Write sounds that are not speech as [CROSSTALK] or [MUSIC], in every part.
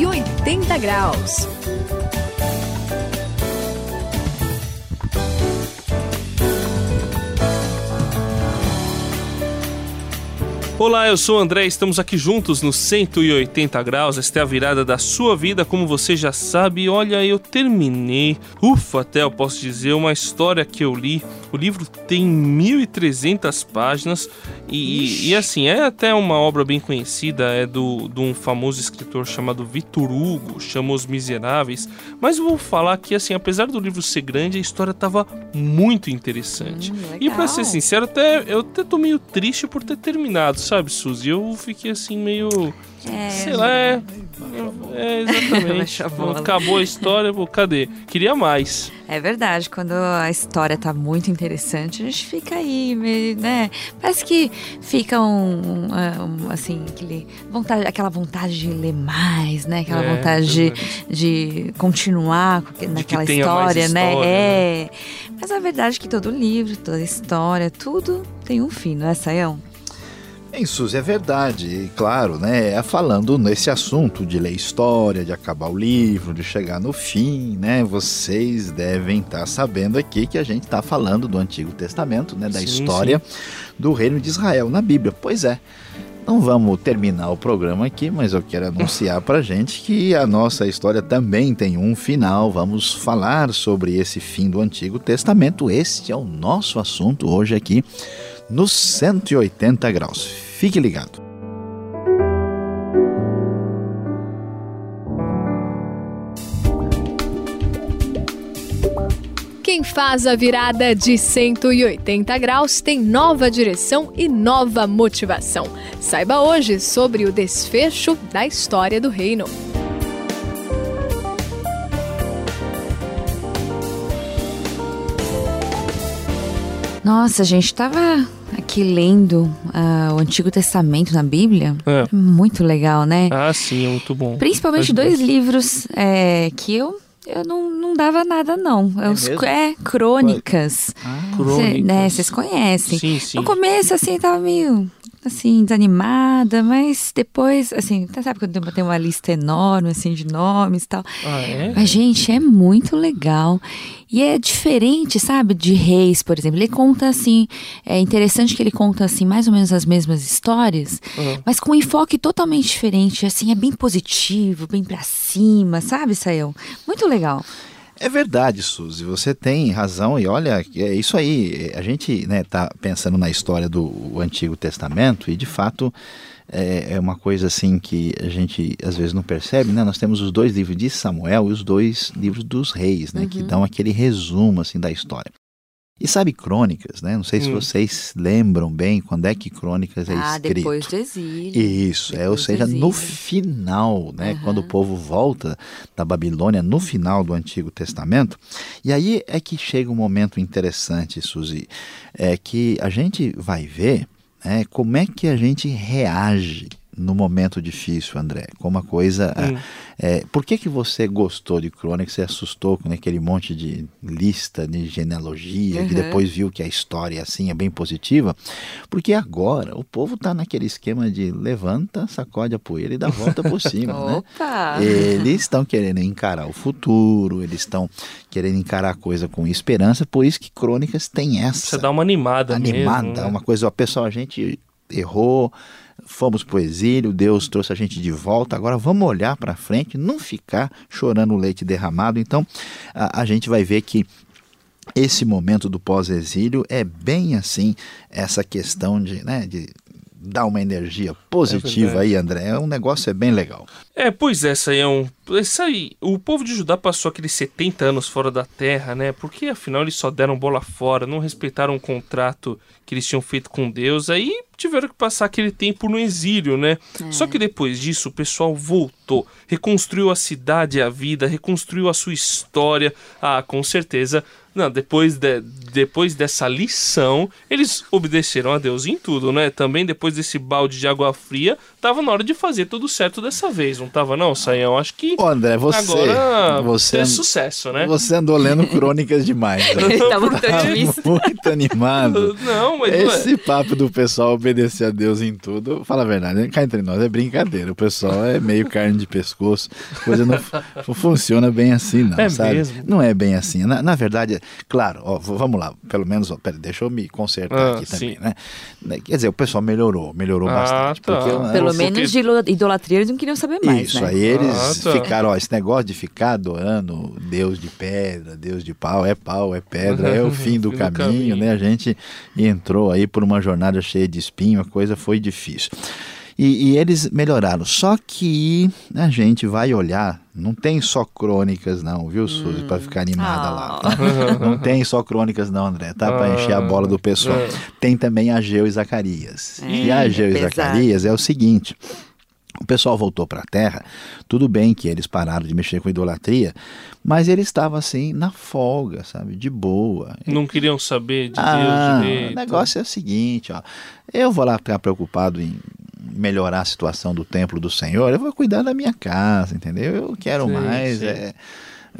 180 graus. Olá, eu sou o André, estamos aqui juntos no 180 graus. Esta é a virada da sua vida, como você já sabe. Olha, eu terminei, ufa, até eu posso dizer, uma história que eu li. O livro tem 1.300 páginas e, e, assim, é até uma obra bem conhecida, é do, de um famoso escritor chamado Vitor Hugo, chama Os Miseráveis. Mas eu vou falar que, assim, apesar do livro ser grande, a história estava muito interessante. Hum, e para ser sincero, até, eu até tô meio triste por ter terminado sabe, Suzy? Eu fiquei assim meio. É, sei lá, é. É, exatamente. Acabou a história, pô, cadê? Queria mais. É verdade, quando a história tá muito interessante, a gente fica aí, meio, né? Parece que fica um, um, um assim, aquele vontade, aquela vontade de ler mais, né? Aquela é, vontade de, de continuar naquela história, né? História, é. Né? Mas a verdade é que todo livro, toda história, tudo tem um fim, não é, Saião? Em Suzy, é verdade, e claro, né, é falando nesse assunto de ler história, de acabar o livro, de chegar no fim, né, vocês devem estar tá sabendo aqui que a gente está falando do Antigo Testamento, né, da sim, história sim. do reino de Israel na Bíblia. Pois é, não vamos terminar o programa aqui, mas eu quero anunciar para gente que a nossa história também tem um final. Vamos falar sobre esse fim do Antigo Testamento. Este é o nosso assunto hoje aqui nos 180 graus. Fique ligado. Quem faz a virada de 180 graus tem nova direção e nova motivação. Saiba hoje sobre o desfecho da história do reino. Nossa, a gente estava aqui lendo uh, o Antigo Testamento na Bíblia. É. Muito legal, né? Ah, sim, é muito bom. Principalmente dois livros é, que eu eu não, não dava nada, não. É, os, é crônicas. Ah, crônicas. Cê, né, vocês conhecem. Sim, sim. No começo, assim, tava meio assim, desanimada, mas depois, assim, sabe quando tem uma lista enorme, assim, de nomes e tal. Ah, é? Mas, gente, é muito legal. E é diferente, sabe, de Reis, por exemplo. Ele conta, assim, é interessante que ele conta, assim, mais ou menos as mesmas histórias, uhum. mas com um enfoque totalmente diferente, assim, é bem positivo, bem pra cima, sabe, Sayão? Muito legal. É verdade, Suzy, você tem razão e olha, é isso aí. A gente está né, tá pensando na história do Antigo Testamento e de fato é, é, uma coisa assim que a gente às vezes não percebe, né? Nós temos os dois livros de Samuel e os dois livros dos reis, né? Uhum. Que dão aquele resumo assim da história. E sabe Crônicas, né? Não sei hum. se vocês lembram bem quando é que Crônicas é ah, escrito. depois do exílio. Isso, depois é, ou seja, no final, né? Uhum. Quando o povo volta da Babilônia, no final do Antigo Testamento. E aí é que chega um momento interessante, Suzy, é que a gente vai ver né, como é que a gente reage no momento difícil, André? Como a coisa. Hum. É, por que, que você gostou de Crônica? Você assustou com aquele monte de lista de genealogia, uhum. que depois viu que a história assim é bem positiva? Porque agora o povo está naquele esquema de levanta, sacode a poeira e dá volta por [LAUGHS] cima. né? Eles estão querendo encarar o futuro, eles estão querendo encarar a coisa com esperança, por isso que Crônicas tem essa. Você dá uma animada, animada, mesmo, né? uma coisa, pessoal, a gente errou, fomos para o exílio, Deus trouxe a gente de volta, agora vamos olhar para frente, não ficar chorando o leite derramado. Então, a, a gente vai ver que esse momento do pós-exílio é bem assim, essa questão de, né, de dar uma energia positiva é aí, André. É um negócio é bem legal. É, pois é, isso aí é um. Isso aí, o povo de Judá passou aqueles 70 anos fora da terra, né? Porque afinal eles só deram bola fora, não respeitaram o contrato que eles tinham feito com Deus, aí tiveram que passar aquele tempo no exílio, né? É. Só que depois disso o pessoal voltou, reconstruiu a cidade e a vida, reconstruiu a sua história. Ah, com certeza Não, depois, de, depois dessa lição, eles obedeceram a Deus em tudo, né? Também depois desse balde de água fria, tava na hora de fazer tudo certo dessa vez, não tava não, Saião? Acho que Ô, André, você, agora você é sucesso, né? Você andou lendo crônicas demais. [LAUGHS] Né? tá muito tá muito animado. [LAUGHS] Não, mas Esse não é. papo do pessoal obedecer a Deus em tudo, fala a verdade, cá entre nós, é brincadeira. O pessoal é meio carne de pescoço, coisa não, não funciona bem assim, não, é sabe? Mesmo? Não é bem assim. Na, na verdade, claro, ó, vamos lá, pelo menos, ó, pera, deixa eu me consertar ah, aqui também, né? Quer dizer, o pessoal melhorou, melhorou ah, bastante. Tá. Porque, Pelo porque... menos de idolatria eles não queriam saber mais, Isso, né? aí eles ah, tá. ficaram, ó, esse negócio de ficar adorando Deus de pedra, Deus de pau, é pau, é pedra, é o [LAUGHS] fim do, fim caminho, do caminho, né? A gente entrou aí por uma jornada cheia de espinho, a coisa foi difícil. E, e, eles melhoraram. Só que a gente vai olhar, não tem só crônicas, não, viu, Suzy, hum. para ficar animada oh. lá. Tá? [LAUGHS] Não tem só crônicas, não, André, tá? Para encher a bola do pessoal. É. Tem também Ageu e Zacarias. É, e Ageu e Zacarias é o seguinte. O pessoal voltou para a terra, tudo bem que eles pararam de mexer com idolatria, mas eles estavam assim na folga, sabe, de boa. Não queriam saber de ah, Deus direito. O negócio é o seguinte, ó, eu vou lá ficar preocupado em melhorar a situação do templo do Senhor, eu vou cuidar da minha casa, entendeu? Eu quero sim, mais sim. É,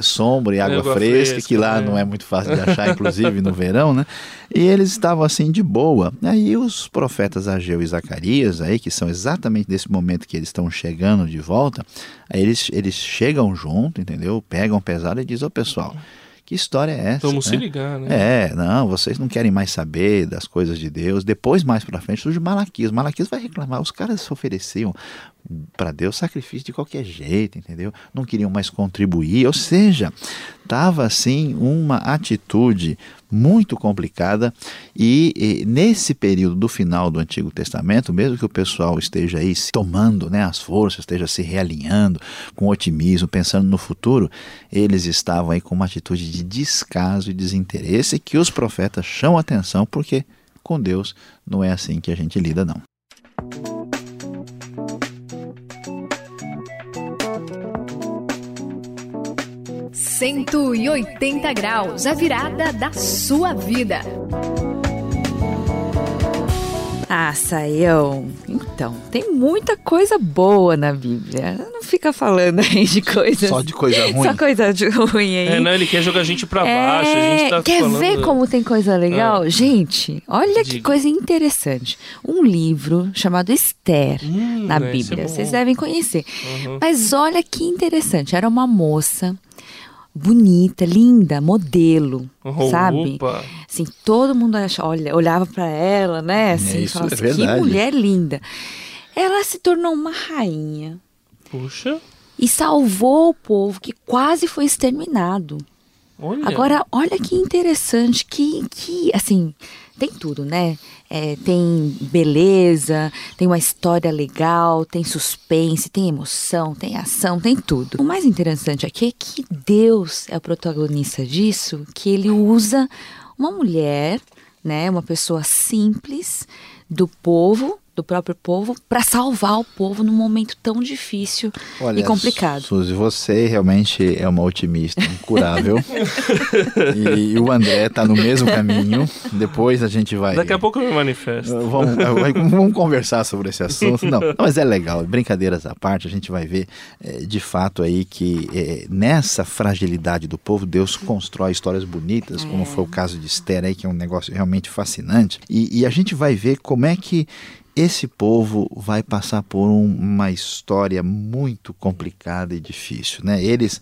sombra e água, água fresca, fresca, que lá né? não é muito fácil de [LAUGHS] achar, inclusive no verão, né? E eles estavam assim de boa. Aí os profetas Ageu e Zacarias, aí, que são exatamente nesse momento que eles estão chegando de volta, aí eles, eles chegam junto, entendeu? Pegam pesado e dizem, ô pessoal, que história é essa? Vamos né? se ligar, né? É, não, vocês não querem mais saber das coisas de Deus. Depois, mais para frente, surge Malaquias. Malaquias vai reclamar. Os caras se ofereciam para Deus sacrifício de qualquer jeito, entendeu? Não queriam mais contribuir, ou seja, estava assim uma atitude muito complicada e, e, nesse período do final do Antigo Testamento, mesmo que o pessoal esteja aí tomando né, as forças, esteja se realinhando com otimismo, pensando no futuro, eles estavam aí com uma atitude de descaso e desinteresse que os profetas chamam atenção porque com Deus não é assim que a gente lida não. 180 graus, a virada da sua vida. Ah, Saião. Então, tem muita coisa boa na Bíblia. Não fica falando aí de coisas. Só de coisa [LAUGHS] ruim. Só coisa de ruim aí. É, não, ele quer jogar a gente pra é... baixo. A gente tá quer falando... ver como tem coisa legal? Ah. Gente, olha Diga. que coisa interessante. Um livro chamado Esther hum, na Bíblia. Vocês devem conhecer. Uhum. Mas olha que interessante. Era uma moça bonita, linda, modelo, oh, sabe? Opa. Assim, todo mundo achava, olha, olhava para ela, né? É, assim, é, falava é assim, que mulher linda. Ela se tornou uma rainha. Puxa. E salvou o povo que quase foi exterminado. Olha. Agora, olha que interessante, que, que assim, tem tudo, né? É, tem beleza, tem uma história legal, tem suspense, tem emoção, tem ação, tem tudo. O mais interessante aqui é que Deus é o protagonista disso, que ele usa uma mulher, né, uma pessoa simples do povo do próprio povo para salvar o povo num momento tão difícil Olha, e complicado. Suzy, você realmente é uma otimista incurável. [LAUGHS] e, o André está no mesmo caminho. Depois a gente vai. Daqui a pouco eu me manifesto. Vamos, vamos conversar sobre esse assunto. Não, mas é legal. Brincadeiras à parte, a gente vai ver é, de fato aí que é, nessa fragilidade do povo, Deus constrói histórias bonitas, é. como foi o caso de Esther aí, que é um negócio realmente fascinante. E, e a gente vai ver como é que esse povo vai passar por um, uma história muito complicada e difícil, né? Eles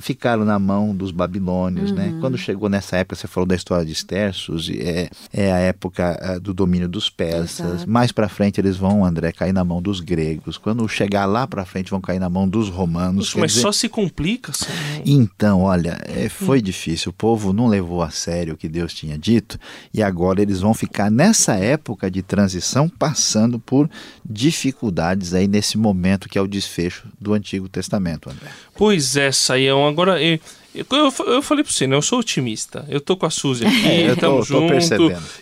ficaram na mão dos babilônios, né? uhum. né? Quando chegou nessa época, você falou da história de Stersos, é, é a época é, do domínio dos persas. Exato. Mais para frente eles vão, André, cair na mão dos gregos. Quando chegar lá para frente vão cair na mão dos romanos. Poxa, mas dizer... só se complica. Só... Então, olha, é, foi hum. difícil. O povo não levou a sério o que Deus tinha dito e agora eles vão ficar nessa época de transição passando por dificuldades aí nesse momento que é o desfecho do Antigo Testamento, André. Pois é, Saião. Agora, eu, eu, eu falei para você, né? Eu sou otimista. Eu tô com a Suzy aqui, [LAUGHS] é, estamos juntos.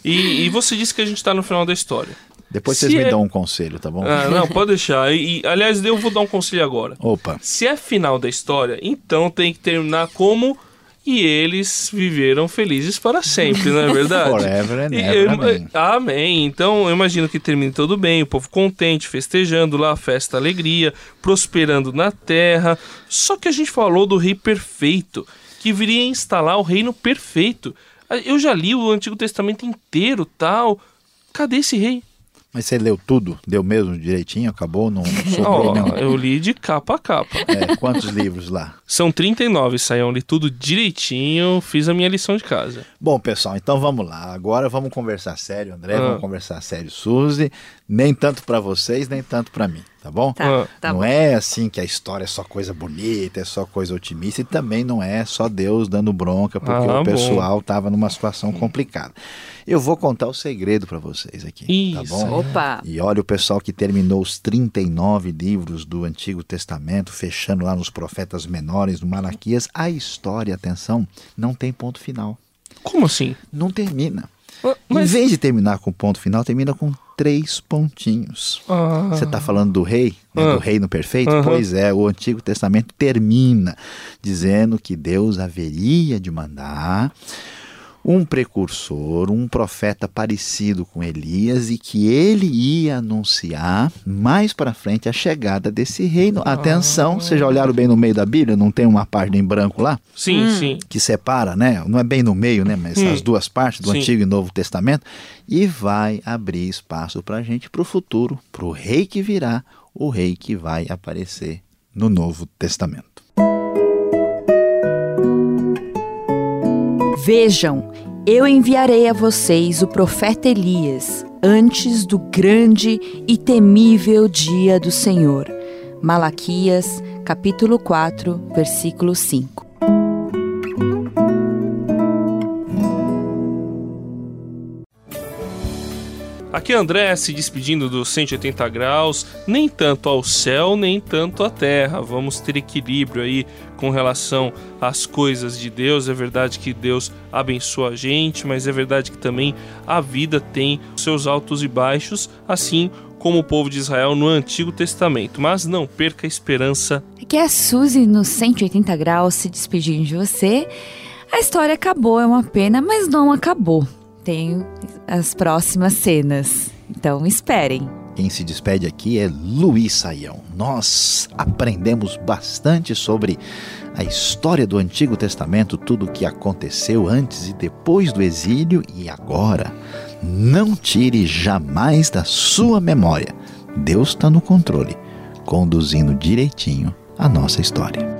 E, e você disse que a gente está no final da história. Depois Se vocês me é... dão um conselho, tá bom? Ah, não, pode deixar. E, aliás, eu vou dar um conselho agora. Opa. Se é final da história, então tem que terminar como e eles viveram felizes para sempre, não é [LAUGHS] verdade? Forever and ever, amém. amém. Então eu imagino que termine tudo bem, o povo contente, festejando lá, festa, alegria, prosperando na terra. Só que a gente falou do rei perfeito, que viria instalar o reino perfeito. Eu já li o Antigo Testamento inteiro, tal. Cadê esse rei? Mas você leu tudo? Deu mesmo direitinho? Acabou? Não sobrou oh, Eu li de capa a capa. É, quantos livros lá? São 39, saiam li tudo direitinho, fiz a minha lição de casa. Bom, pessoal, então vamos lá. Agora vamos conversar sério, André, ah. vamos conversar sério, Suzy. Nem tanto para vocês, nem tanto para mim, tá bom? Tá, tá não bom. é assim que a história é só coisa bonita, é só coisa otimista e também não é só Deus dando bronca porque ah, o pessoal bom. tava numa situação complicada. Eu vou contar o segredo para vocês aqui, tá Isso. tá bom? Opa. E olha o pessoal que terminou os 39 livros do Antigo Testamento, fechando lá nos profetas menores, no Malaquias, a história, atenção, não tem ponto final. Como assim? Não termina. Mas... Em vez de terminar com ponto final, termina com três pontinhos. Ah. Você está falando do rei, né, ah. do reino perfeito? Uhum. Pois é, o Antigo Testamento termina dizendo que Deus haveria de mandar um precursor, um profeta parecido com Elias e que ele ia anunciar mais para frente a chegada desse reino. Ah. Atenção, vocês já olharam bem no meio da Bíblia? Não tem uma página em branco lá? Sim, hum. sim. Que separa, né? Não é bem no meio, né? Mas hum. as duas partes do sim. Antigo e Novo Testamento. E vai abrir espaço para a gente, para o futuro, para o rei que virá, o rei que vai aparecer no Novo Testamento. Vejam, eu enviarei a vocês o profeta Elias antes do grande e temível dia do Senhor. Malaquias, capítulo 4, versículo 5. Aqui André se despedindo dos 180 graus, nem tanto ao céu, nem tanto à terra. Vamos ter equilíbrio aí com relação às coisas de Deus. É verdade que Deus abençoa a gente, mas é verdade que também a vida tem seus altos e baixos, assim como o povo de Israel no Antigo Testamento. Mas não perca a esperança. Aqui é a Suzy nos 180 graus se despedindo de você. A história acabou, é uma pena, mas não acabou tem as próximas cenas. Então esperem. Quem se despede aqui é Luiz Saião. Nós aprendemos bastante sobre a história do Antigo Testamento, tudo o que aconteceu antes e depois do exílio e agora. Não tire jamais da sua memória. Deus está no controle, conduzindo direitinho a nossa história.